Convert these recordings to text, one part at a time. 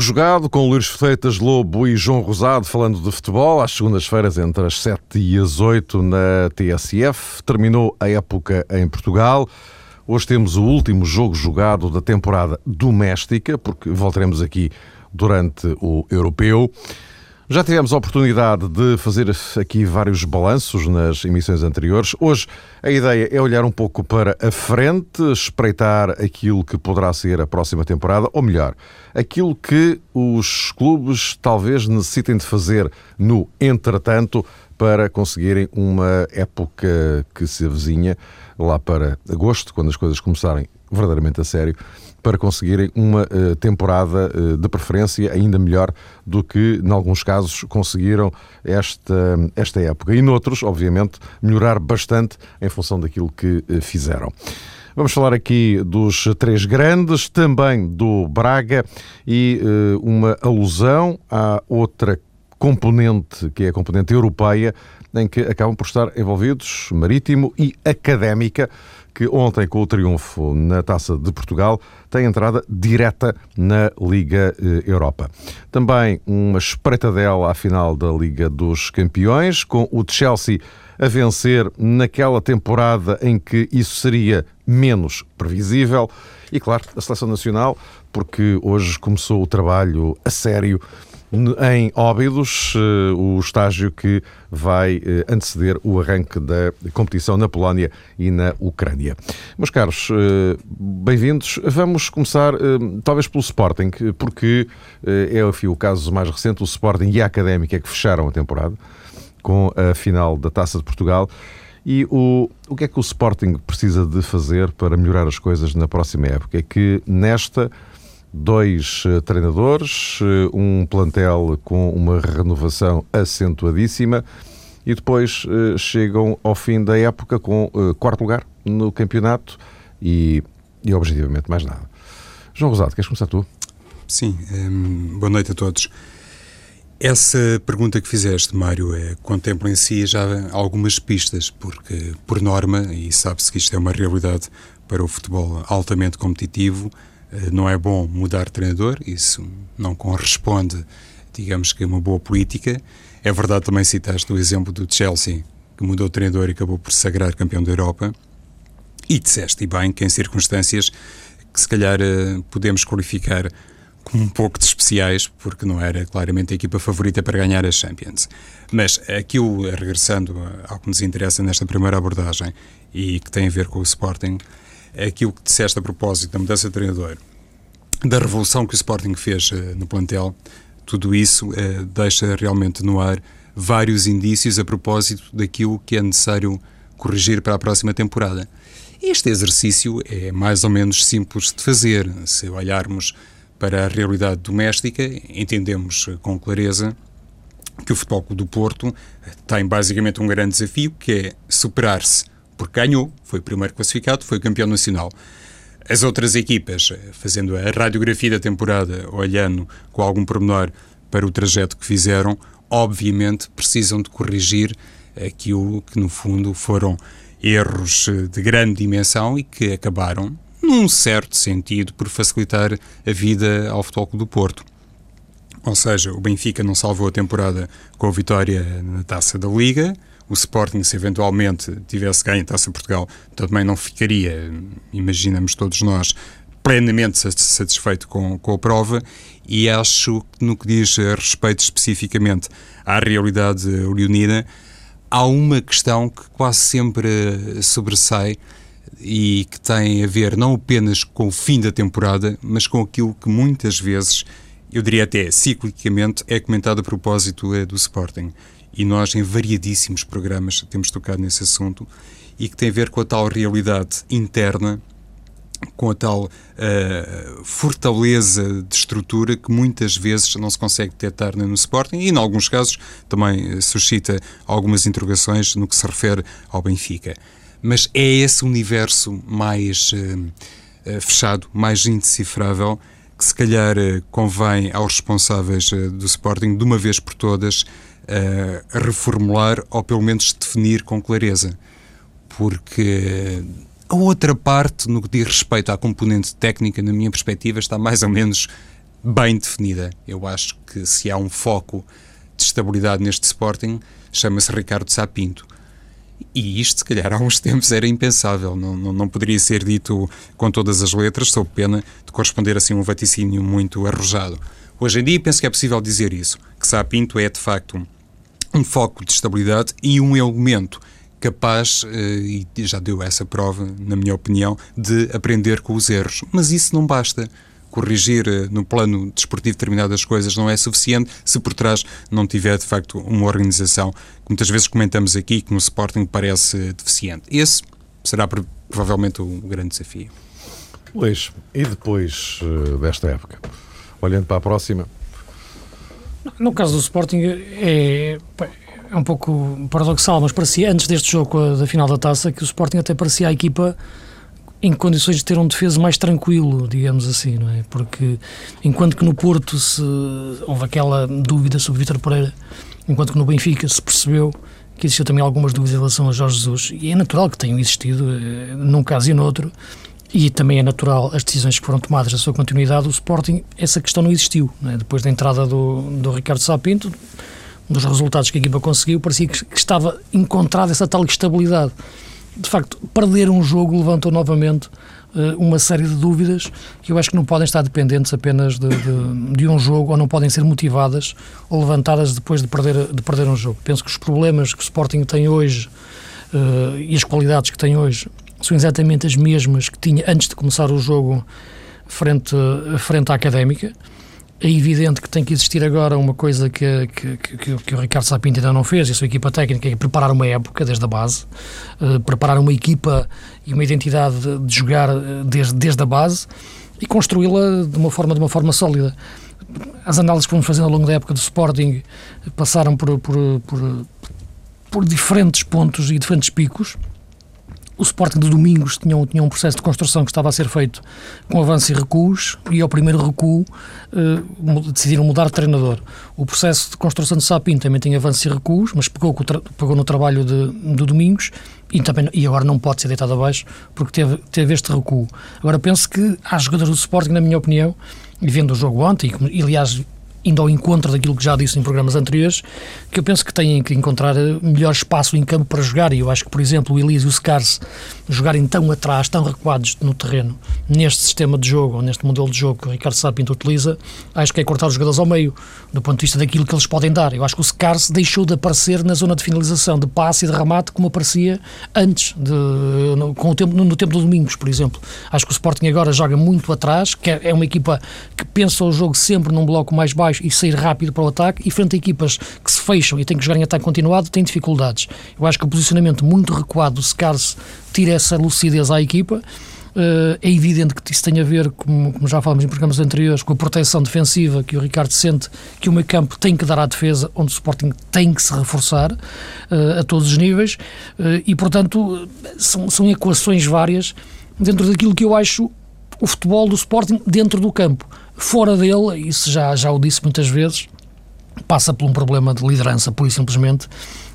Jogo jogado com Luís Freitas Lobo e João Rosado falando de futebol às segundas-feiras entre as 7 e as 8 na TSF. Terminou a época em Portugal. Hoje temos o último jogo jogado da temporada doméstica, porque voltaremos aqui durante o europeu. Já tivemos a oportunidade de fazer aqui vários balanços nas emissões anteriores. Hoje a ideia é olhar um pouco para a frente, espreitar aquilo que poderá ser a próxima temporada, ou melhor, aquilo que os clubes talvez necessitem de fazer no entretanto para conseguirem uma época que se avizinha lá para agosto, quando as coisas começarem verdadeiramente a sério, para conseguirem uma uh, temporada uh, de preferência ainda melhor do que, em alguns casos, conseguiram esta, esta época. E noutros, obviamente, melhorar bastante em função daquilo que uh, fizeram. Vamos falar aqui dos três grandes, também do Braga e uma alusão à outra componente, que é a componente europeia, em que acabam por estar envolvidos Marítimo e Académica que ontem, com o triunfo na Taça de Portugal, tem entrada direta na Liga eh, Europa. Também uma espreitadela à final da Liga dos Campeões, com o Chelsea a vencer naquela temporada em que isso seria menos previsível. E claro, a Seleção Nacional, porque hoje começou o trabalho a sério em Óbidos, eh, o estágio que vai eh, anteceder o arranque da competição na Polónia e na Ucrânia. Meus caros, eh, bem-vindos. Vamos começar talvez pelo Sporting, porque é o caso mais recente, o Sporting e a Académica que fecharam a temporada com a final da Taça de Portugal. E o, o que é que o Sporting precisa de fazer para melhorar as coisas na próxima época? É que nesta dois eh, treinadores, eh, um plantel com uma renovação acentuadíssima e depois eh, chegam ao fim da época com quarto lugar no campeonato e, e objetivamente mais nada. João Rosado, queres começar tu? Sim, ehm, boa noite a todos. Essa pergunta que fizeste, Mário, é, contempla em si já algumas pistas, porque, por norma, e sabe-se que isto é uma realidade para o futebol altamente competitivo, não é bom mudar de treinador, isso não corresponde, digamos que, a uma boa política. É verdade também citaste o exemplo do Chelsea, que mudou de treinador e acabou por se sagrar campeão da Europa. E disseste, e bem, que em circunstâncias que se calhar eh, podemos qualificar como um pouco de especiais, porque não era claramente a equipa favorita para ganhar a Champions. Mas aquilo, regressando ao que nos interessa nesta primeira abordagem e que tem a ver com o Sporting, aquilo que disseste a propósito da mudança de treinador, da revolução que o Sporting fez uh, no plantel, tudo isso uh, deixa realmente no ar vários indícios a propósito daquilo que é necessário corrigir para a próxima temporada. Este exercício é mais ou menos simples de fazer. Se olharmos para a realidade doméstica, entendemos com clareza que o Futebol do Porto tem basicamente um grande desafio, que é superar-se porque ganhou, foi o primeiro classificado, foi campeão nacional. As outras equipas, fazendo a radiografia da temporada, olhando com algum pormenor para o trajeto que fizeram, obviamente precisam de corrigir aquilo que, no fundo, foram erros de grande dimensão e que acabaram, num certo sentido, por facilitar a vida ao Futebol do Porto. Ou seja, o Benfica não salvou a temporada com a vitória na taça da Liga, o Sporting, se eventualmente tivesse ganho a Taça Portugal, também não ficaria, imaginamos todos nós, plenamente satisfeito com, com a prova. E acho que no que diz respeito especificamente à realidade leonina, há uma questão que quase sempre sobressai e que tem a ver não apenas com o fim da temporada, mas com aquilo que muitas vezes, eu diria até ciclicamente, é comentado a propósito é, do Sporting e nós em variadíssimos programas temos tocado nesse assunto e que tem a ver com a tal realidade interna, com a tal uh, fortaleza de estrutura que muitas vezes não se consegue detectar no Sporting e, em alguns casos, também suscita algumas interrogações no que se refere ao Benfica. Mas é esse universo mais uh, uh, fechado, mais indecifrável, que se calhar convém aos responsáveis do Sporting, de uma vez por todas, uh, reformular ou pelo menos definir com clareza. Porque a outra parte, no que diz respeito à componente técnica, na minha perspectiva, está mais ou menos bem definida. Eu acho que se há um foco de estabilidade neste Sporting, chama-se Ricardo Sapinto. E isto, se calhar, há uns tempos era impensável, não, não, não, poderia ser dito com todas as letras, sob pena de corresponder assim a um vaticínio muito arrojado. Hoje em dia penso que é possível dizer isso, que Sapinto é de facto um, um foco de estabilidade e um elemento capaz, eh, e já deu essa prova, na minha opinião, de aprender com os erros. Mas isso não basta corrigir eh, no plano desportivo determinadas coisas não é suficiente se por trás não tiver de facto uma organização que muitas vezes comentamos aqui que no Sporting parece deficiente. Esse será provavelmente o grande desafio. Luís, e depois uh, desta época? Olhando para a próxima. No caso do Sporting é, é um pouco paradoxal, mas parecia antes deste jogo da final da taça que o Sporting até parecia a equipa em condições de ter um defesa mais tranquilo, digamos assim, não é? Porque enquanto que no Porto se houve aquela dúvida sobre Vítor Pereira, enquanto que no Benfica se percebeu que existiam também algumas dúvidas em relação a Jorge Jesus, e é natural que tenham existido eh, num caso e noutro, e também é natural as decisões que foram tomadas, a sua continuidade, o Sporting, essa questão não existiu. Não é? Depois da entrada do, do Ricardo Sapinto, dos resultados que a equipa conseguiu, parecia que, que estava encontrada essa tal estabilidade de facto, perder um jogo levantou novamente uh, uma série de dúvidas que eu acho que não podem estar dependentes apenas de, de, de, um jogo ou não podem ser motivadas ou levantadas depois de perder, de perder um jogo. Penso que os problemas que o Sporting tem hoje uh, e as qualidades que tem hoje são exatamente as mesmas que tinha antes de começar o jogo frente, frente à Académica é evidente que tem que existir agora uma coisa que, que, que, que, o Ricardo Sapinto ainda não fez, e a sua equipa técnica, é preparar uma época desde a base, uh, preparar uma equipa e uma identidade de, de jogar eh, desde, desde a base e construí-la de uma forma de uma forma sólida. As análises que fomos fazendo ao longo da época do Sporting passaram por, por, por, por diferentes pontos e diferentes picos o Sporting de Domingos tinha tinha um processo de construção que estava a ser feito com avanços e recuos, e ao primeiro recuo uh, decidiram mudar de treinador. O processo de construção de Sapin também tem avanços e recuos, mas pegou, pegou no trabalho de, de Domingos e, também, e agora não pode ser deitado abaixo porque teve, teve este recuo. Agora penso que há jogadores do Sporting, na minha opinião, e vendo o jogo ontem, e aliás indo ao encontro daquilo que já disse em programas anteriores, que eu penso que têm que encontrar melhor espaço em campo para jogar. E eu acho que, por exemplo, o Elise e o Scars jogarem tão atrás, tão recuados no terreno, neste sistema de jogo, ou neste modelo de jogo que o Ricardo Sapinto utiliza, acho que é cortar os jogadores ao meio, do ponto de vista daquilo que eles podem dar. Eu acho que o Scars deixou de aparecer na zona de finalização, de passe e de remate, como aparecia antes, de, no, com o tempo, no, no tempo do Domingos, por exemplo. Acho que o Sporting agora joga muito atrás, que é, é uma equipa que pensa o jogo sempre num bloco mais baixo baixo e sair rápido para o ataque, e frente a equipas que se fecham e têm que jogar em ataque continuado, têm dificuldades. Eu acho que o posicionamento muito recuado do Scars tira essa lucidez à equipa. Uh, é evidente que isso tem a ver, como, como, já falamos em programas anteriores, com a proteção defensiva que o Ricardo sente que o meio campo tem que dar à defesa, onde o Sporting tem que se reforçar uh, a todos os níveis, uh, e portanto são, são equações várias dentro daquilo que eu acho o futebol do Sporting dentro do campo. Fora dele, isso já, já o disse muitas vezes, passa por um problema de liderança, pura e simplesmente,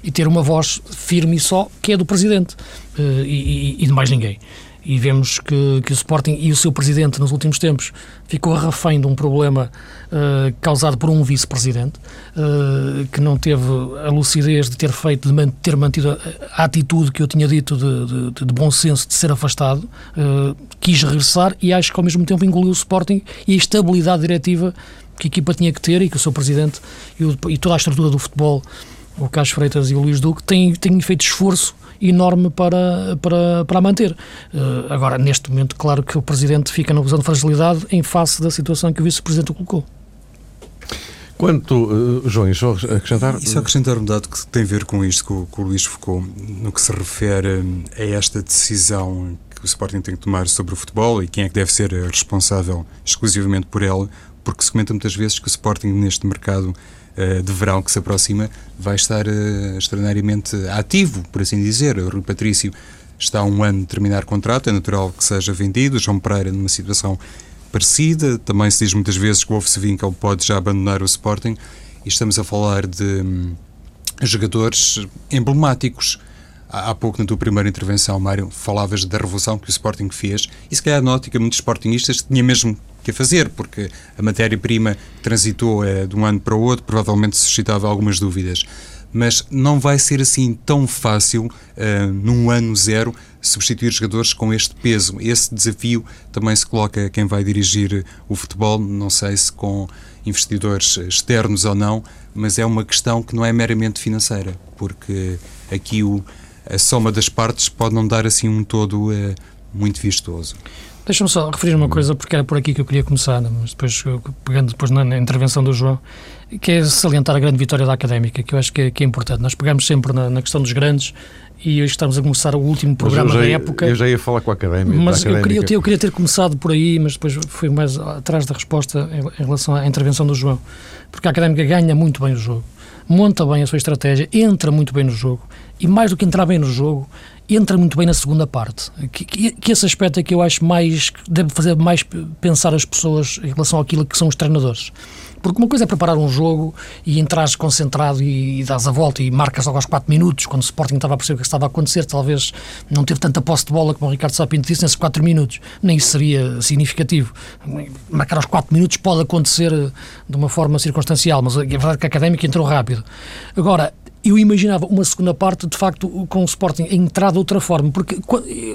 e ter uma voz firme e só, que é do Presidente eh, e, e de mais ninguém e vemos que, que o Sporting e o seu presidente nos últimos tempos ficou refém de um problema uh, causado por um vice-presidente uh, que não teve a lucidez de ter feito, de ter mantido a, a atitude que eu tinha dito de, de, de bom senso de ser afastado, uh, quis regressar e acho que ao mesmo tempo engoliu o Sporting e a estabilidade diretiva que a equipa tinha que ter e que o seu presidente e, o, e toda a estrutura do futebol, o Carlos Freitas e o Luís Duque, têm, têm feito esforço enorme para, para, para a manter. Uh, agora, neste momento, claro que o Presidente fica na posição de fragilidade em face da situação que o Vice-Presidente colocou. Quanto, uh, João, só acrescentar? E só acrescentar um dado que tem a ver com isto que o, o Luís focou, no que se refere a esta decisão que o Sporting tem que tomar sobre o futebol e quem é que deve ser responsável exclusivamente por ela, porque se comenta muitas vezes que o Sporting neste mercado uh, de verão que se aproxima vai estar uh, extraordinariamente ativo, por assim dizer. O Rui Patrício está há um ano de terminar contrato, é natural que seja vendido. João Pereira numa situação parecida. Também se diz muitas vezes que o Wolf Winkel pode já abandonar o Sporting. E estamos a falar de um, jogadores emblemáticos. Há, há pouco, na tua primeira intervenção, Mário, falavas da revolução que o Sporting fez. E se calhar, na ótica, muitos sportingistas tinha mesmo que a fazer, porque a matéria-prima transitou é, de um ano para o outro, provavelmente suscitava algumas dúvidas. Mas não vai ser assim tão fácil, uh, num ano zero, substituir jogadores com este peso. Esse desafio também se coloca a quem vai dirigir o futebol, não sei se com investidores externos ou não, mas é uma questão que não é meramente financeira, porque aqui o, a soma das partes pode não dar assim um todo uh, muito vistoso. Deixa-me só referir uma coisa, porque era por aqui que eu queria começar, mas depois, pegando depois na, na intervenção do João, que é salientar a grande vitória da Académica, que eu acho que é, que é importante. Nós pegamos sempre na, na, questão dos grandes e hoje estamos a começar o último programa já, da época. Eu já ia falar com a Académica. Mas eu queria, eu, queria ter começado por aí, mas depois fui mais atrás da resposta em, em relação à intervenção do João. Porque a Académica ganha muito bem o jogo, monta bem a sua estratégia, entra muito bem no jogo e mais do que entrar bem no jogo, entra muito bem na segunda parte. Que, que, que, esse aspecto é que eu acho mais deve fazer mais pensar as pessoas em relação àquilo que são os treinadores. Porque uma coisa é preparar um jogo e entrares concentrado e, e dás a volta e marcas logo aos 4 minutos, quando o Sporting estava a perceber o que estava a acontecer, talvez não teve tanta posse de bola como o Ricardo Sapinto disse nesses 4 minutos. Nem isso seria significativo. Marcar aos 4 minutos pode acontecer de uma forma circunstancial, mas a verdade é que a Académica entrou rápido. Agora, eu imaginava uma segunda parte, de facto, com o Sporting a entrar de outra forma, porque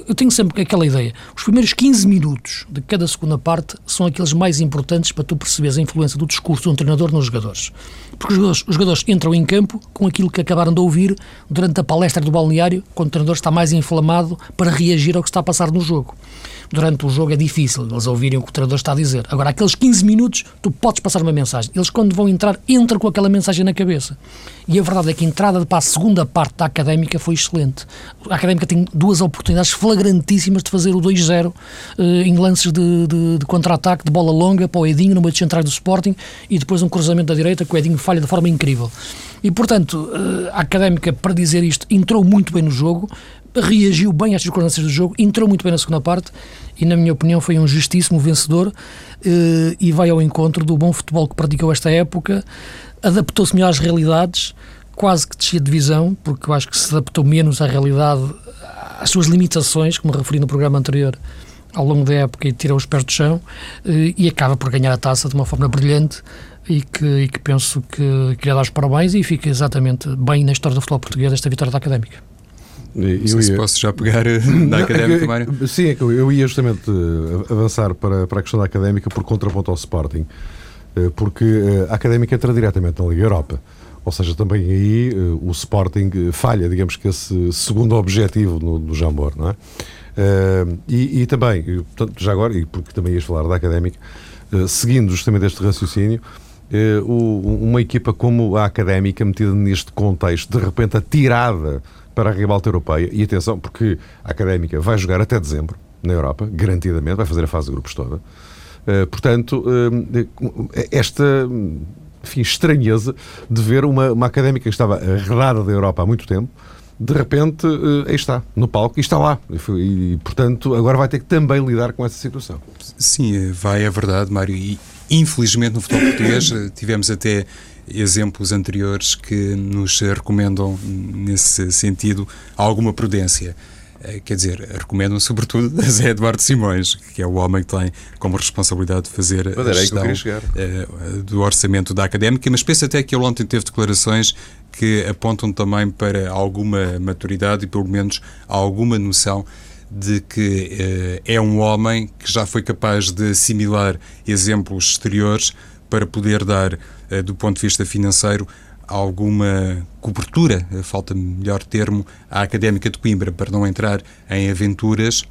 eu tenho sempre aquela ideia, os primeiros 15 minutos de cada segunda parte são aqueles mais importantes para tu perceberes a influência do discurso de um treinador nos jogadores. Porque os jogadores, os jogadores entram em campo com aquilo que acabaram de ouvir durante a palestra do balneário, quando o treinador está mais inflamado para reagir ao que está a passar no jogo durante o jogo é difícil eles ouvirem o que o treinador está a dizer. Agora, aqueles 15 minutos, tu podes passar uma mensagem. Eles, quando vão entrar, entram com aquela mensagem na cabeça. E a verdade é que a entrada para a segunda parte da académica foi excelente. A académica tem duas oportunidades flagrantíssimas de fazer o 2-0 eh, em lances de, de, de contra-ataque, de bola longa para o Edinho no meio de centrais do Sporting e depois um cruzamento da direita que o Edinho falha de forma incrível. E, portanto, eh, a académica, para dizer isto, entrou muito bem no jogo, reagiu bem às circunstâncias do jogo, entrou muito bem na segunda parte e, na minha opinião, foi um justíssimo vencedor eh, e vai ao encontro do bom futebol que praticou esta época, adaptou-se melhor às realidades, quase que descia de divisão, porque eu acho que se adaptou menos à realidade, às suas limitações, como referi no programa anterior, ao longo da época e tirou os pés do chão eh, e acaba por ganhar a taça de uma forma brilhante e que, e que penso que queria dar os parabéns e fica exatamente bem na história do futebol português esta vitória da Académica. Eu ia... posso já pegar eh, na académica, Mário. Sim, é eu ia justamente eh, avançar para, para a questão da académica por contraponto ao Sporting, eh, porque a académica entra diretamente na Liga Europa. Ou seja, também aí o Sporting falha, digamos que esse segundo objetivo no, no Jambor, não é? E, e também, portanto, já agora, e porque também ias falar da académica, seguindo justamente este raciocínio, uma equipa como a académica, metida neste contexto, de repente atirada para a ribalta europeia. E atenção, porque a Académica vai jogar até dezembro na Europa, garantidamente, vai fazer a fase de grupos toda. Uh, portanto, uh, esta enfim, estranheza de ver uma, uma académica que estava arredada da Europa há muito tempo, de repente, uh, aí está, no palco, e está lá. E, portanto, agora vai ter que também lidar com essa situação. Sim, vai, é verdade, Mário. E, infelizmente, no futebol português, tivemos até exemplos anteriores que nos recomendam, nesse sentido, alguma prudência. Eh, quer dizer, recomendam sobretudo a Zé Eduardo Simões, que é o homem que tem como responsabilidade de fazer a gestão eh, do orçamento da académica, mas penso até que ele ontem teve declarações que apontam também para alguma maturidade e pelo menos alguma noção de que uh, é um homem que já foi capaz de assimilar exemplos exteriores para poder dar eh, do ponto de vista financeiro, alguma cobertura, eh, falta melhor termo, à Académica de Coimbra, para não entrar em aventuras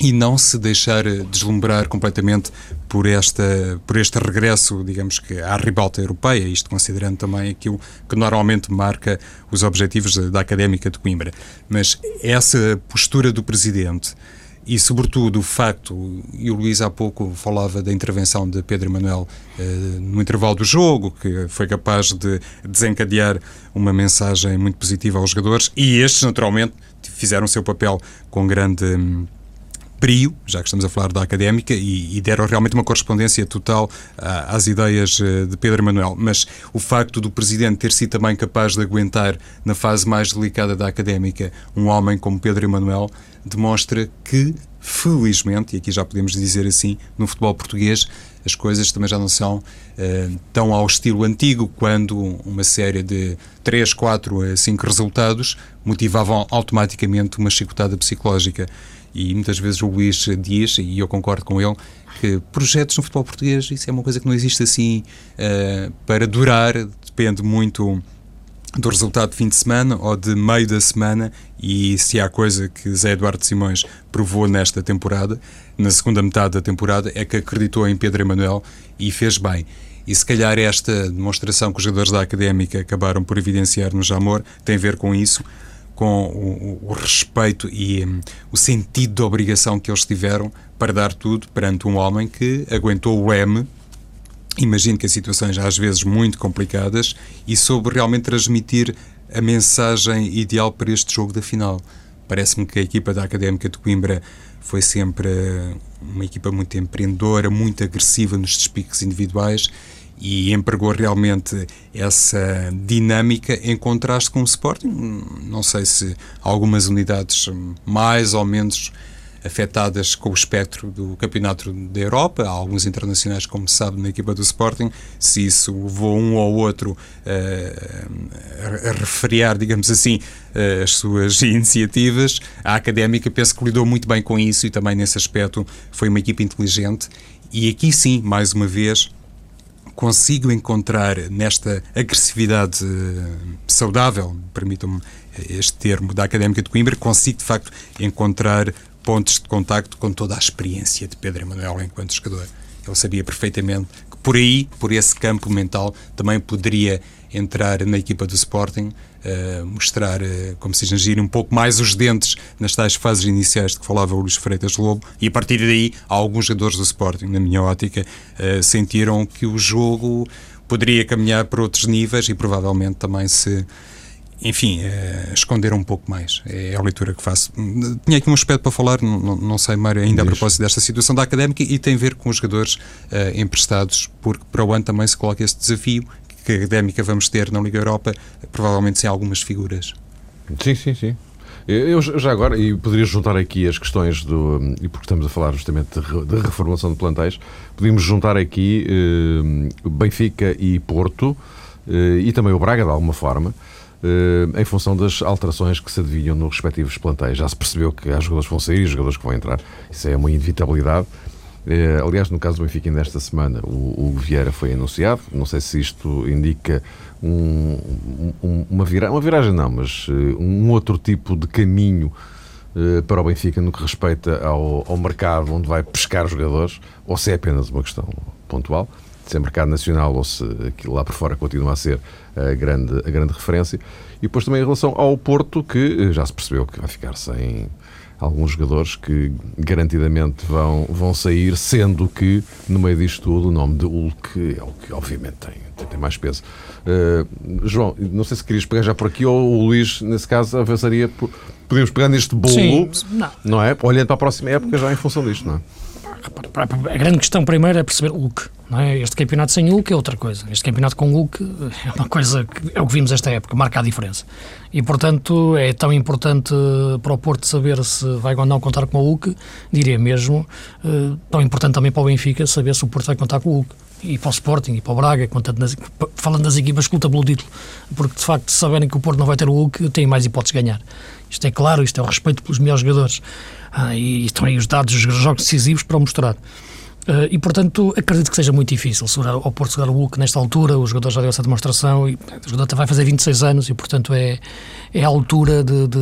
e não se deixar eh, deslumbrar completamente por, esta, por este regresso, digamos que, à ribalta europeia, isto considerando também aquilo que normalmente marca os objetivos da Académica de Coimbra. Mas essa postura do Presidente e, sobretudo, o facto, e o Luís há pouco falava da intervenção de Pedro Manuel eh, no intervalo do jogo, que foi capaz de desencadear uma mensagem muito positiva aos jogadores, e estes, naturalmente, fizeram o seu papel com grande. Hum, brio, já que estamos a falar da académica, e, e deram realmente uma correspondência total ah, às ideias uh, de Pedro Manuel. Mas o facto do Presidente ter sido também capaz de aguentar, na fase mais delicada da académica, um homem como Pedro Emanuel, demonstra que felizmente, e aqui já podemos dizer assim, no futebol português, as coisas também já não são uh, tão ao estilo antigo, quando uma série de 3, 4 a 5 resultados motivavam automaticamente uma chicotada psicológica. E muitas vezes o Luís diz, e eu concordo com ele, que projetos no futebol português, isso é uma coisa que não existe assim uh, para durar, depende muito do resultado de fim de semana ou de meio da semana e se há coisa que Zé Eduardo Simões provou nesta temporada, na segunda metade da temporada, é que acreditou em Pedro Emanuel e fez bem. E se calhar esta demonstração que os jogadores da Académica acabaram por evidenciar no Jamor tem a ver com isso, com o, o respeito e um, o sentido de obrigação que eles tiveram para dar tudo perante um homem que aguentou o M imagino que as situações às vezes muito complicadas e soube realmente transmitir a mensagem ideal para este jogo da final. Parece-me que a equipa da Académica de Coimbra foi sempre uma equipa muito empreendedora, muito agressiva nos despiques individuais e empregou realmente essa dinâmica em contraste com o Sporting. Não sei se algumas unidades mais ou menos afetadas com o espectro do Campeonato da Europa. Há alguns internacionais, como se sabe, na equipa do Sporting. Se isso levou um ou outro uh, a, refriar, digamos assim, uh, as suas iniciativas, a Académica penso que lidou muito bem com isso e também nesse aspecto foi uma equipa inteligente. E aqui sim, mais uma vez, consigo encontrar nesta agressividade uh, saudável, permitam-me este termo, da Académica de Coimbra, consigo de facto encontrar pontos de contacto com toda a experiência de Pedro Emanuel enquanto jogador. Ele sabia perfeitamente que por aí, por esse campo mental, também poderia entrar na equipa do Sporting, uh, mostrar, uh, como se diz um pouco mais os dentes nas tais fases iniciais de que falava o Luís Freitas Lobo, e a partir daí, alguns jogadores do Sporting, na minha ótica, uh, sentiram que o jogo poderia caminhar para outros níveis e provavelmente também se enfim, uh, esconder um pouco mais. É a leitura que faço. Tinha aqui um aspecto para falar, não, não sei, Mário, ainda a propósito desta situação da académica e tem a ver com os jogadores uh, emprestados, porque para o ano também se coloca esse desafio que académica vamos ter na Liga Europa, provavelmente sem algumas figuras. Sim, sim, sim. Eu já agora, e poderia juntar aqui as questões do. E porque estamos a falar justamente de reformulação de plantéis, podíamos juntar aqui eh, Benfica e Porto eh, e também o Braga, de alguma forma, eh, em função das alterações que se adivinham nos respectivos plantéis. Já se percebeu que há jogadores que vão sair e jogadores que vão entrar. Isso é uma inevitabilidade. Eh, aliás, no caso do Benfica, ainda esta semana, o, o Vieira foi anunciado. Não sei se isto indica um, um, uma, vira, uma viragem, não, mas eh, um outro tipo de caminho para o Benfica no que respeita ao, ao mercado onde vai pescar jogadores, ou se é apenas uma questão pontual se é mercado nacional ou se aquilo lá por fora continua a ser a grande, a grande referência. E depois também em relação ao Porto, que já se percebeu que vai ficar sem alguns jogadores que garantidamente vão, vão sair, sendo que no meio disto tudo o nome de Hulk é o que obviamente tem, tem, tem mais peso. Uh, João, não sei se querias pegar já por aqui ou o Luís, nesse caso, avançaria por. Podemos pegar neste bolo, Sim, não. não é? Olhando para a próxima época já em função disto, não é? A grande questão primeiro é perceber Hulk. É? Este campeonato sem Hulk é outra coisa. Este campeonato com Hulk é uma coisa que é o que vimos esta época, marca a diferença. E portanto é tão importante para o Porto saber se vai ou não contar com o Hulk, diria mesmo, eh, tão importante também para o Benfica saber se o Porto vai contar com o Hulk. E para o Sporting e para o Braga, nas, falando das equipas que lutam pelo título, porque de facto, se saberem que o Porto não vai ter o Hulk, têm mais hipóteses de ganhar. Isto é claro, isto é o respeito pelos melhores jogadores. Ah, e estão aí os dados dos jogos decisivos para mostrar. Uh, e, portanto, acredito que seja muito difícil segurar, ao Porto segurar o Hulk nesta altura. O jogador já deu essa demonstração e o jogador vai fazer 26 anos e, portanto, é, é a altura de. de,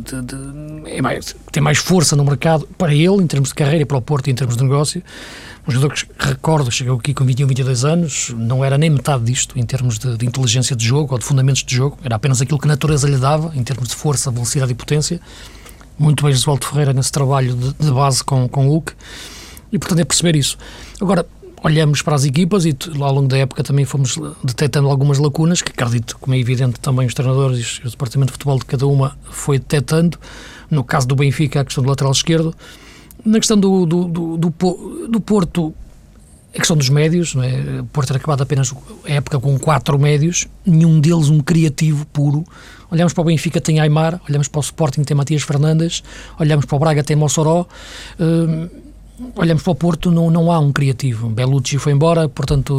de, de é mais, tem mais força no mercado para ele, em termos de carreira, e para o Porto, em termos de negócio. Um jogador que, recordo, chegou aqui com 21, 22 anos, não era nem metade disto em termos de, de inteligência de jogo ou de fundamentos de jogo, era apenas aquilo que a natureza lhe dava, em termos de força, velocidade e potência muito bem Josualdo Ferreira nesse trabalho de, de, base com, com o Hulk e portanto é perceber isso. Agora, olhamos para as equipas e ao longo da época também fomos detectando algumas lacunas que acredito, como é evidente, também os treinadores e o departamento de futebol de cada uma foi detectando. No caso do Benfica, a questão do lateral esquerdo. Na questão do, do, do, do, do Porto, a questão dos médios, não é? por ter acabado apenas a época com quatro médios, nenhum deles um criativo puro. Olhamos para o Benfica, tem Aymar, olhamos para o Sporting, tem Matias Fernandes, olhamos para o Braga, tem Mossoró. Uh, olhamos para o Porto, não, não há um criativo. Belucci foi embora, portanto,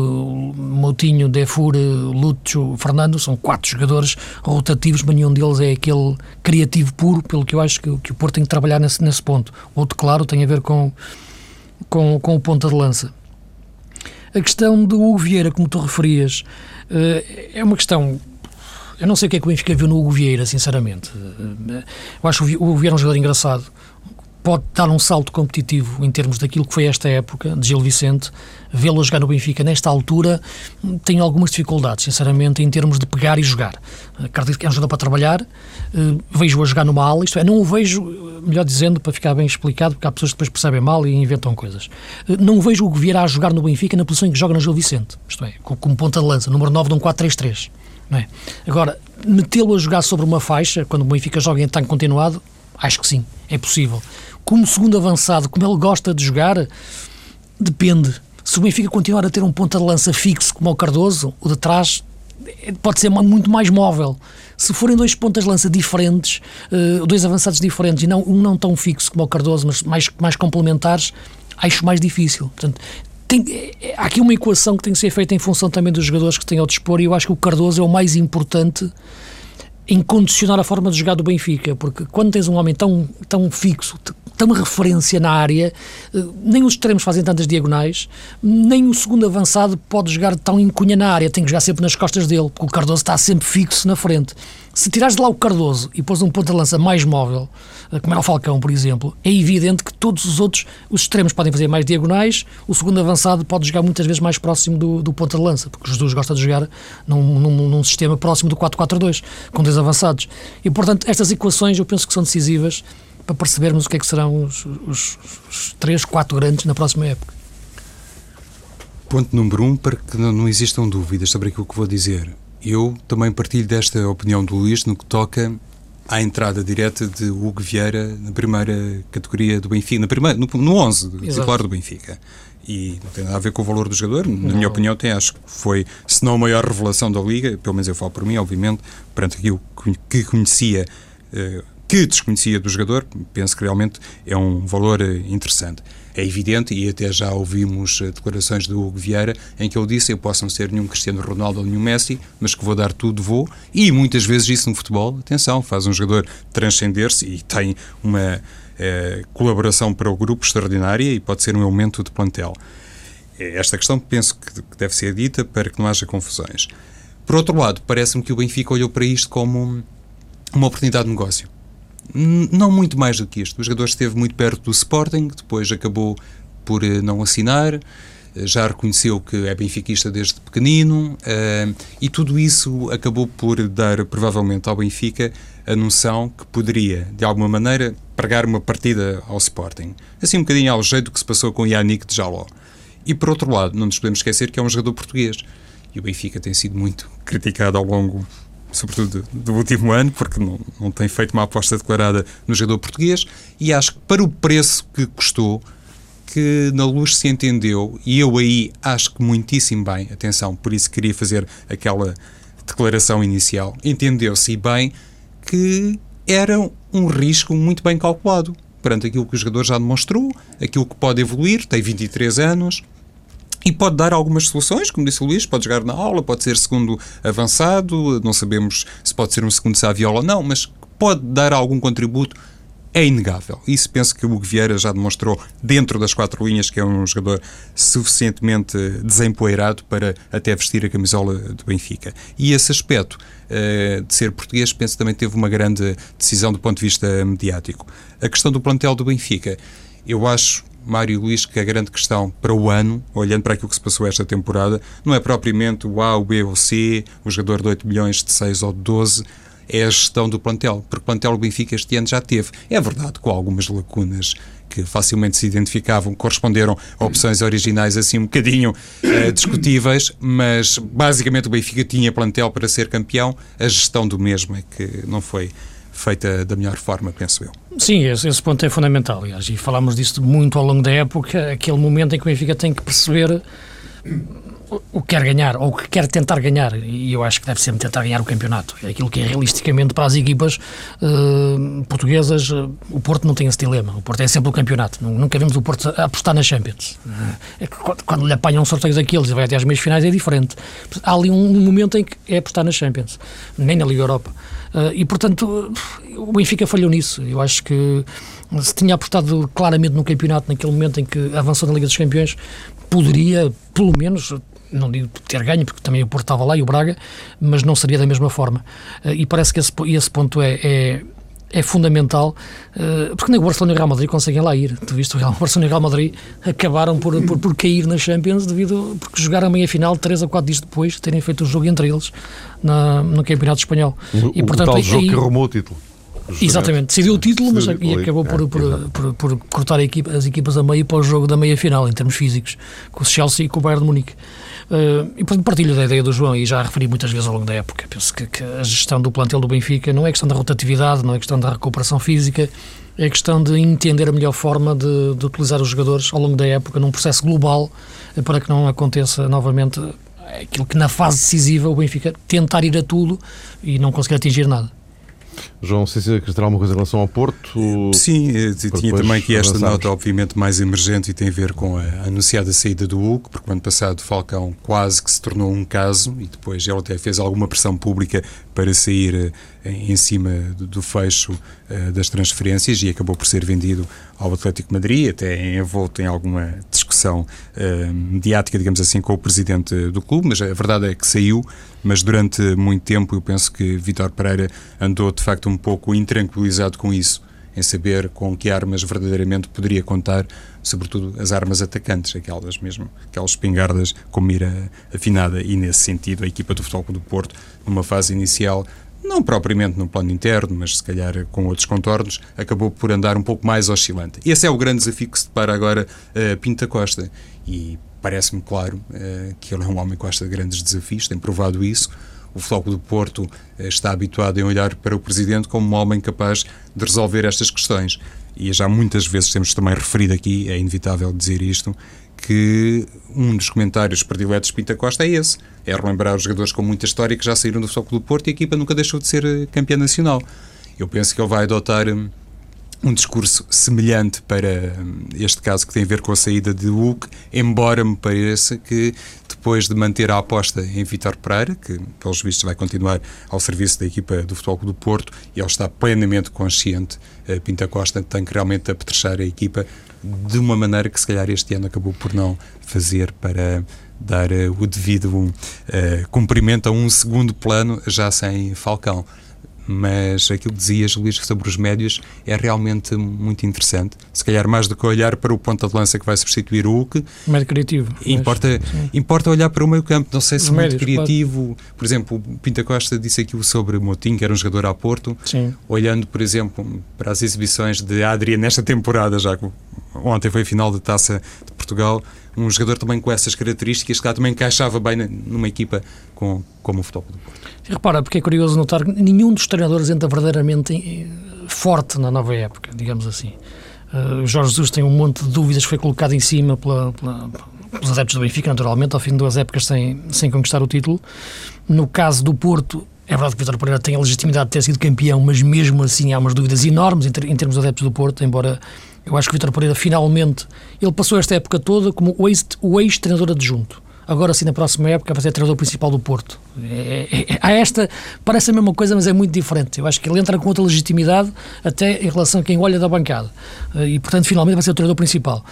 Moutinho, Defur, Lúcio, Fernando, são quatro jogadores rotativos, mas nenhum deles é aquele criativo puro, pelo que eu acho que, que o Porto tem que trabalhar nesse, nesse ponto. Outro, claro, tem a ver com, com, com o ponta de lança. A questão do Hugo Vieira, como tu referias, eh, é uma questão eu não sei o que é que o Benfica viu no Hugo Vieira, sinceramente. Eh, eu acho o Hugo Vieira um jogador engraçado pode dar um salto competitivo em termos daquilo que foi esta época de Gil Vicente. Vê-lo jogar no Benfica nesta altura tem algumas dificuldades, sinceramente, em termos de pegar e jogar. Acredito que é um jogador para trabalhar, eh, vejo-o a jogar numa ala, isto é, não o vejo, melhor dizendo, para ficar bem explicado, porque há pessoas que depois percebem mal e inventam coisas. Eh, não vejo o virá a jogar no Benfica na posição em que joga no Gil Vicente, isto é, como ponta de lança, número 9 de um 4-3-3. Não é? Agora, metê-lo a jogar sobre uma faixa, quando o Benfica joga em tanque continuado, acho que sim, é possível como segundo avançado, como ele gosta de jogar, depende. Se o Benfica continuar a ter um ponta de lança fixo como o Cardoso, o de trás pode ser muito mais móvel. Se forem dois pontas de lança diferentes, uh, dois avançados diferentes, e não, um não tão fixo como o Cardoso, mas mais, mais complementares, acho mais difícil. Portanto, tem, é, há aqui uma equação que tem que ser feita em função também dos jogadores que têm ao dispor, e eu acho que o Cardoso é o mais importante em condicionar a forma de jogar do Benfica, porque quando tens um homem tão, tão fixo, tão referência na área, eh, nem os extremos fazem tantas diagonais, nem o segundo avançado pode jogar tão em cunha na área, tem que jogar sempre nas costas dele, porque o Cardoso está sempre fixo na frente. Se tirares de lá o Cardoso e pôs um ponto de lança mais móvel, eh, como era o Falcão, por exemplo, é evidente que todos os outros, os extremos podem fazer mais diagonais, o segundo avançado pode jogar muitas vezes mais próximo do, do ponto de lança, porque os dois gostam de jogar num, num, num sistema próximo do 4-4-2, com dois avançados. E, portanto, estas equações eu penso que são decisivas para percebermos o que é que serão os, os, os três, quatro grandes na próxima época. Ponto número um, para que não existam dúvidas sobre aquilo que vou dizer. Eu também partilho desta opinião do Luís no que toca à entrada direta de Hugo Vieira na primeira categoria do Benfica, na primeira, no, no 11 do titular do Benfica. E não tem nada a ver com o valor do jogador, na não. minha opinião, tem, acho que foi, se não a maior revelação da Liga, pelo menos eu falo por mim, obviamente, perante aquilo que conhecia uh, que desconhecia do jogador, penso que realmente é um valor eh, interessante. É evidente, e até já ouvimos eh, declarações do Hugo Vieira, em que ele disse: Eu posso não ser nenhum Cristiano Ronaldo ou nenhum Messi, mas que vou dar tudo, vou. E muitas vezes isso no futebol, atenção, faz um jogador transcender-se e tem uma é, colaboração para o grupo extraordinária e pode ser um elemento de plantel. É esta questão penso que deve ser dita para que não haja confusões. Por outro lado, parece-me que o Benfica olhou para isto como uma oportunidade de negócio não muito mais do que isto. O jogador esteve muito perto do Sporting, depois acabou por eh, não assinar, eh, já reconheceu que é benfiquista desde pequenino uh, e tudo isso acabou por dar provavelmente ao Benfica a noção que poderia, de alguma maneira, pregar uma partida ao Sporting. Assim um bocadinho ao jeito que se passou com Yannick de Jaló. E por outro lado, não nos podemos esquecer que é um jogador português. E o Benfica tem sido muito criticado ao longo sobretudo do último ano, porque não, não tem feito uma aposta declarada no jogador português, e acho que para o preço que custou, que na luz se entendeu, e eu aí acho que muitíssimo bem, atenção, por isso queria fazer aquela declaração inicial, entendeu-se bem que era um risco muito bem calculado perante aquilo que o jogador já demonstrou, aquilo que pode evoluir, tem 23 anos, e pode dar algumas soluções, como disse o Luís, pode jogar na aula, pode ser segundo avançado, não sabemos se pode ser um segundo saviola ou não, mas pode dar algum contributo, é inegável. Isso penso que o Hugo Vieira já demonstrou dentro das quatro linhas que é um jogador suficientemente desempoeirado para até vestir a camisola do Benfica. E esse aspecto uh, de ser português, penso também teve uma grande decisão do ponto de vista mediático. A questão do plantel do Benfica, eu acho Mário Luís, que a grande questão para o ano, olhando para aquilo que se passou esta temporada, não é propriamente o A, o B ou o C, o jogador de 8 milhões, de 6 ou de 12, é a gestão do plantel, porque o plantel Benfica este ano já teve. É verdade, com algumas lacunas que facilmente se identificavam, corresponderam a opções originais assim um bocadinho uh, discutíveis, mas basicamente o Benfica tinha plantel para ser campeão, a gestão do mesmo é que não foi feita da melhor forma, penso eu. Sim, esse, esse ponto é fundamental, aliás, e falámos disso muito ao longo da época, aquele momento em que o Benfica tem que perceber o que quer ganhar, ou o que quer tentar ganhar, e eu acho que deve sempre tentar ganhar o campeonato. É aquilo que é realisticamente para as equipas uh, portuguesas, uh, o Porto não tem esse dilema. O Porto é sempre o campeonato. Nunca vimos o Porto apostar na Champions. É quando, quando lhe apanham um sorteio daqueles e vai até às meias finais é diferente. Há ali um, um, momento em que é apostar na Champions, nem na Liga Europa. E portanto, o Benfica falhou nisso. Eu acho que se tinha apostado claramente no campeonato naquele momento em que avançou na Liga dos Campeões, poderia, pelo menos, não digo ter ganho, porque também o Porto estava lá e o Braga, mas não seria da mesma forma. Eh, e parece que esse, esse ponto é, é é fundamental, eh, porque nem o Barcelona e o Real Madrid conseguem lá ir. Tu viste, o Real, Barcelona e o Real Madrid acabaram por, por, por cair na Champions devido porque jogaram a meia-final três a quatro dias depois de terem feito o jogo entre eles na, no Campeonato Espanhol. O, e, portanto, o tal aí, jogo que arrumou o título. Exatamente, decidiu o título, mas e acabou por, por, por, por cortar equipa, as equipas a meio para o jogo da meia-final, em termos físicos, com o Chelsea e com o Bayern de Munique. Uh, e portanto partilho da ideia do João e já referi muitas vezes ao longo da época. Penso que, que, a gestão do plantel do Benfica não é questão da rotatividade, não é questão da recuperação física, é questão de entender a melhor forma de, de utilizar os jogadores ao longo da época num processo global eh, para que não aconteça novamente aquilo que na fase decisiva o Benfica tentar ir a tudo e não conseguir atingir nada. João, se dizer alguma coisa em relação ao Porto? Sim, eh, tinha também aqui esta nota, obviamente, mais emergente e tem a ver com a anunciada saída do Hulk, porque no ano passado Falcão quase que se tornou um caso e depois ele até fez alguma pressão pública para sair eh, em cima do fecho eh, das transferências e acabou por ser vendido ao Atlético Madrid, até envolto em alguma discussão mediática, digamos assim, com o presidente do clube, mas a verdade é que saiu, mas durante muito tempo eu penso que Vitor Pereira andou de facto um pouco intranquilizado com isso, em saber com que armas verdadeiramente poderia contar, sobretudo as armas atacantes, aquelas mesmo, aquelas espingardas com mira afinada, e nesse sentido a equipa do Futebol do Porto, numa fase inicial, não propriamente no plano interno, mas se calhar com outros contornos, acabou por andar um pouco mais oscilante. Esse é o grande desafio que se depara agora uh, Pinta Costa, e parece-me claro uh, que ele é um homem que gosta de grandes desafios, tem provado isso, o Floco do Porto eh, está habituado a olhar para o Presidente como um homem capaz de resolver estas questões. E já muitas vezes temos também referido aqui, é inevitável dizer isto, que um dos comentários prediletos de Pinta Costa é esse. É relembrar os jogadores com muita história que já saíram do Floco do Porto e a equipa nunca deixou de ser eh, campeã nacional. Eu penso que ele vai adotar hum, um discurso semelhante para hum, este caso que tem a ver com a saída de Hulk, embora me pareça que depois de manter a aposta em Vitor Pereira, que pelos vistos vai continuar ao serviço da equipa do Futebol do Porto, e ele está plenamente consciente, uh, Pinta Costa tem que realmente apetrechar a equipa de uma maneira que se calhar este ano acabou por não fazer para dar uh, o devido uh, cumprimento a um segundo plano já sem Falcão mas aquilo que dizias, Luís, sobre os médios é realmente muito interessante. Se calhar mais do que olhar para o ponta de lança que vai substituir o Hulk. Médio criativo. Importa, importa olhar para o meio campo. Não sei se o médio criativo. Claro. Por exemplo, o Pinta Costa disse aquilo sobre Motim, que era um jogador a Porto. Sim. Olhando, por exemplo, para as exibições de Adria nesta temporada, já que ontem foi a final da taça de Portugal um jogador também com essas características que lá também encaixava bem numa equipa com, como o Futebol do Porto. Repara, porque é curioso notar que nenhum dos treinadores entra verdadeiramente eh, forte na nova época, digamos assim. Uh, Jorge Jesus tem um monte de dúvidas que foi colocado em cima pela, pela, pelos adeptos do Benfica, naturalmente, ao fim de duas épocas sem, sem conquistar o título. No caso do Porto, é verdade que Vitor Pereira tem a legitimidade de ter sido campeão, mas mesmo assim há umas dúvidas enormes em, ter, em termos de adeptos do Porto, embora eu acho que o Vitor Pereira finalmente ele passou esta época toda como o ex-treinador adjunto. Agora sim, na próxima época, vai ser treinador principal do Porto. É, é, é, a esta parece a mesma coisa, mas é muito diferente. Eu acho que ele entra com outra legitimidade, até em relação a quem olha da bancada. E, portanto, finalmente vai ser o treinador principal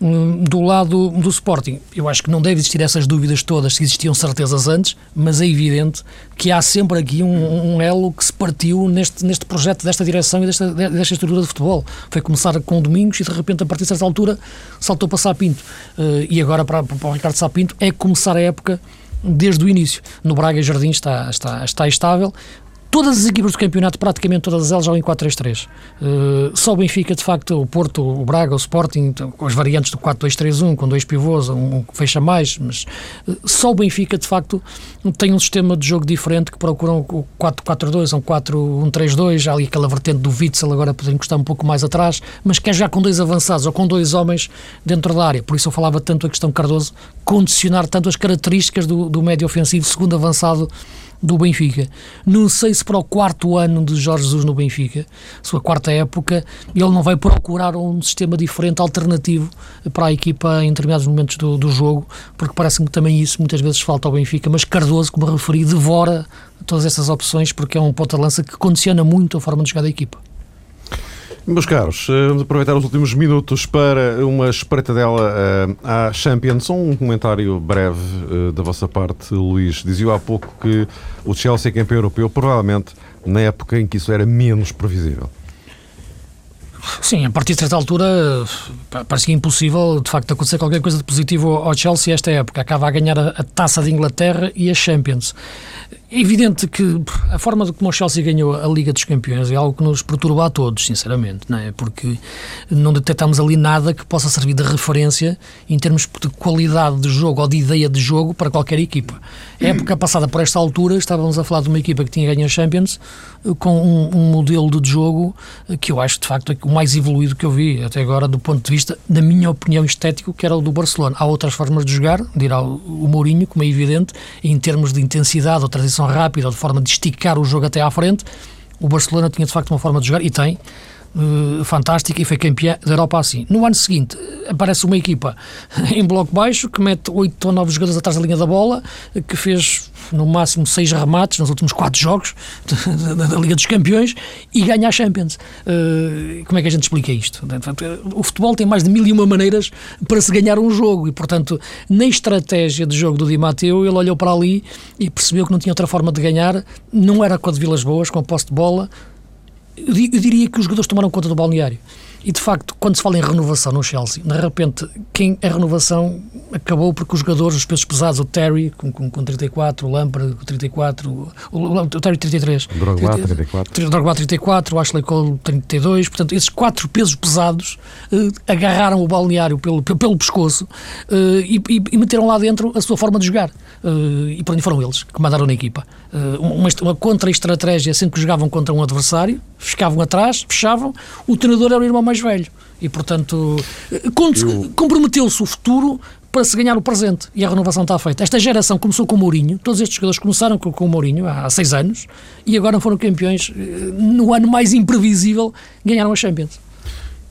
do lado do Sporting, eu acho que não deve existir essas dúvidas todas, se existiam certezas antes, mas é evidente que há sempre aqui um, um elo que se partiu neste, neste projeto, desta direção e desta, desta estrutura de futebol. Foi começar com Domingos e de repente, a partir dessa altura, saltou para Sapinto. Uh, e agora para, para o Ricardo Sapinto é começar a época desde o início. No Braga Jardim está, está, está estável, Todas as equipas do campeonato, praticamente todas elas, jogam em 4-3-3. Uh, só o Benfica, de facto, o Porto, o Braga, o Sporting, então, com as variantes do 4-2-3-1, com dois pivôs, um que fecha mais, mas uh, só o Benfica, de facto, tem um sistema de jogo diferente que procuram o 4-4-2, um 4-1-3-2, há ali aquela vertente do Witzel, agora poder encostar um pouco mais atrás, mas quer já com dois avançados ou com dois homens dentro da área. Por isso eu falava tanto a questão Cardoso, condicionar tanto as características do, do médio ofensivo, segundo avançado do Benfica. Não sei se para o quarto ano de Jorge Jesus no Benfica, sua quarta época, ele não vai procurar um sistema diferente, alternativo para a equipa em determinados momentos do, do jogo, porque parece-me que também isso muitas vezes falta ao Benfica, mas Cardoso, como referi, devora todas essas opções porque é um ponta-lança que condiciona muito a forma de jogar da equipa. Meus caros, eh, vamos aproveitar os últimos minutos para uma espreitadela uh, à Champions. Um comentário breve uh, da vossa parte, Luís. Dizia há pouco que o Chelsea é campeão europeu, provavelmente na época em que isso era menos previsível. Sim, a partir de certa altura parecia impossível de facto acontecer qualquer coisa de positivo ao Chelsea esta época. Acaba a ganhar a, a taça de Inglaterra e a Champions. É evidente que a forma de como o Chelsea ganhou a Liga dos Campeões é algo que nos perturba a todos, sinceramente, não é? Porque não detectamos ali nada que possa servir de referência em termos de qualidade de jogo ou de ideia de jogo para qualquer equipa. A época passada, por esta altura, estávamos a falar de uma equipa que tinha ganho a Champions eh, com um, um modelo de jogo eh, que eu acho, de facto, o mais evoluído que eu vi até agora, do ponto de vista, da minha opinião, estético, que era o do Barcelona. Há outras formas de jogar, dirá o Mourinho, como é evidente, em termos de intensidade ou transição rápida ou de forma de esticar o jogo até à frente, o Barcelona tinha de facto uma forma de jogar e tem uh, fantástica e foi campeã da Europa assim. No ano seguinte aparece uma equipa em bloco baixo que mete 8 ou 9 jogadores atrás da linha da bola, que fez no máximo 6 remates nos últimos 4 jogos da, da, Liga dos Campeões e ganha a Champions. Uh, como é que a gente explica isto? O futebol tem mais de mil e uma maneiras para se ganhar um jogo e, portanto, na estratégia de jogo do Di Matteo, ele olhou para ali e percebeu que não tinha outra forma de ganhar, não era com a de Vilas Boas, com a posse de bola, eu diria que os jogadores tomaram conta do balneário. E de facto, quando se fala em renovação no Chelsea, de repente, quem a renovação acabou porque os jogadores, os pesos pesados, o Terry com, com, com 34, o Lampard com 34, o, o, o Terry 33, o Drogba 34, o Drogba 34, o Ashley Cole 32, portanto, esses quatro pesos pesados eh, agarraram o balneário pelo, pelo, pelo pescoço eh, e, e, e, meteram lá dentro a sua forma de jogar. Eh, e por onde foram eles? Que mandaram na equipa. Eh, uma, uma contra-estratégia sempre que jogavam contra um adversário, ficavam atrás, fechavam, o treinador era o irmão mais velho. E, portanto, eh, eu... comprometeu-se o futuro para se ganhar o presente. E a renovação está feita. Esta geração começou com o Mourinho, todos estes jogadores começaram com, com o Mourinho há seis anos e agora foram campeões no ano mais imprevisível, ganharam a Champions.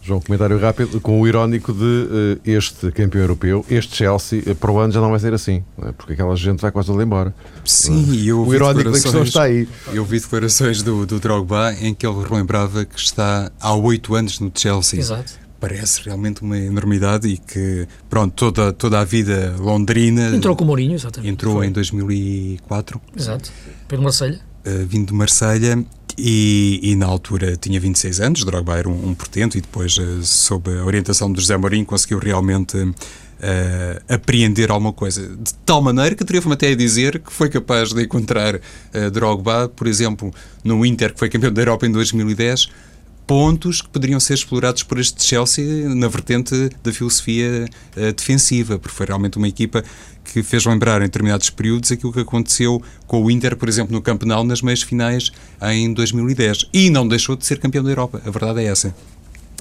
João, comentário rápido com o irónico de uh, este campeão europeu, este Chelsea, uh, para o ano já não vai ser assim, é? porque aquela gente vai quase toda embora. Sim, eu o irónico da questão está aí. Eu vi declarações do, do Drogba em que ele relembrava que está há oito anos no Chelsea. Exato. Parece realmente uma enormidade e que, pronto, toda, toda a vida londrina. Entrou com o Mourinho, exatamente. Entrou Foi. em 2004. Exato, pelo Marselha. Uh, vindo de Marselha e, e, na altura tinha 26 anos, Drogba era um, um portento e depois, uh, sob a orientação de José Mourinho, conseguiu realmente uh, apreender alguma coisa. De tal maneira que atrevo-me até a dizer que foi capaz de encontrar uh, Drogba, por exemplo, no Inter, que foi campeão da Europa em 2010, pontos que poderiam ser explorados por este Chelsea na vertente da filosofia uh, defensiva, porque foi realmente uma equipa que fez lembrar em determinados períodos aquilo que aconteceu com o Inter, por exemplo, no Campeonato nas meias finais em 2010. E não deixou de ser campeão da Europa, a verdade é essa.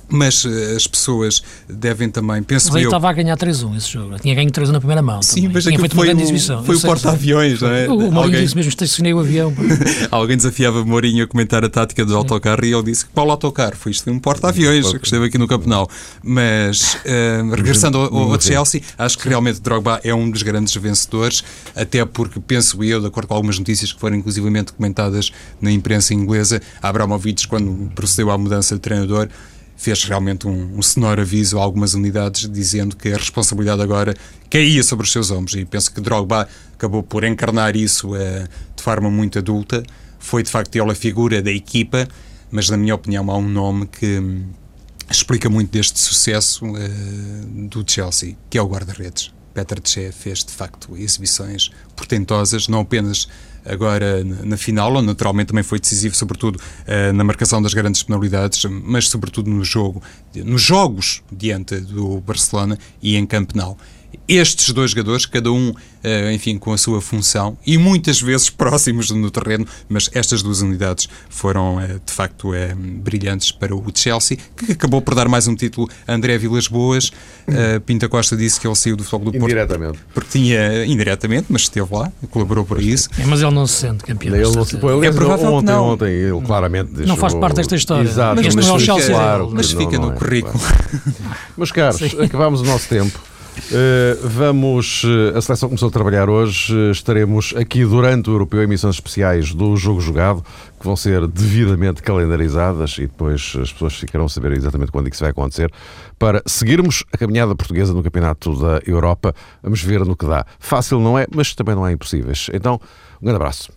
Mas uh, as pessoas devem também, penso mas eu... estava a ganhar 3-1 esse jogo. Tinha ganho 3-1 na primeira mão. Sim, também. mas Tinha feito foi uma grande exibição. Foi o porta-aviões, não é? O Mourinho Alguém... disse mesmo, estacionei o avião. Alguém desafiava Mourinho a comentar a tática do autocarro e ele disse que qual autocarro? Foi isto, um porta-aviões que esteve aqui no Campeonato. Mas, uh, regressando ao, ao Chelsea, acho que realmente Drogba é um dos grandes vencedores, até porque, penso eu, de acordo com algumas notícias que foram inclusivamente comentadas na imprensa inglesa, Abramovich, quando procedeu à mudança de treinador, fez realmente um, um sonoro aviso a algumas unidades dizendo que a responsabilidade agora caía sobre os seus ombros. E penso que Drogba acabou por encarnar isso uh, de forma muito adulta. Foi de facto ele a figura da equipa mas na minha opinião há um nome que hum, explica muito deste sucesso uh, do Chelsea que é o guarda-redes. Peter Tchê fez de facto exibições portentosas não apenas agora na final, onde naturalmente também foi decisivo, sobretudo uh, na marcação das grandes penalidades, mas sobretudo no jogo, nos jogos diante do Barcelona e em Camp Nou estes dois jogadores, cada um, eh, enfim, com a sua função e muitas vezes próximos no terreno, mas estas duas unidades foram eh, de facto eh, brilhantes para o Chelsea, que acabou por dar mais um título a André Vilas Boas. Pinta Costa disse que ele saiu do Futebol do Porto. Indiretamente. Porque tinha, indiretamente, mas esteve lá, colaborou por isso. É, mas ele não se sente campeão. Ele não se, é provável ontem, não. ontem ele claramente deixou... Não faz parte desta história. Exato, mas, mas, não é o Chelsea, claro mas fica não, no é, currículo. Claro. Meus caros, acabámos o nosso tempo. Uh, vamos, uh, a seleção começou a trabalhar hoje. Uh, estaremos aqui durante o Europeu emissões especiais do Jogo Jogado, que vão ser devidamente calendarizadas e depois as pessoas ficarão a saber exatamente quando é isso vai acontecer, para seguirmos a caminhada portuguesa no Campeonato da Europa. Vamos ver no que dá. Fácil não é, mas também não é impossíveis. Então, um grande abraço.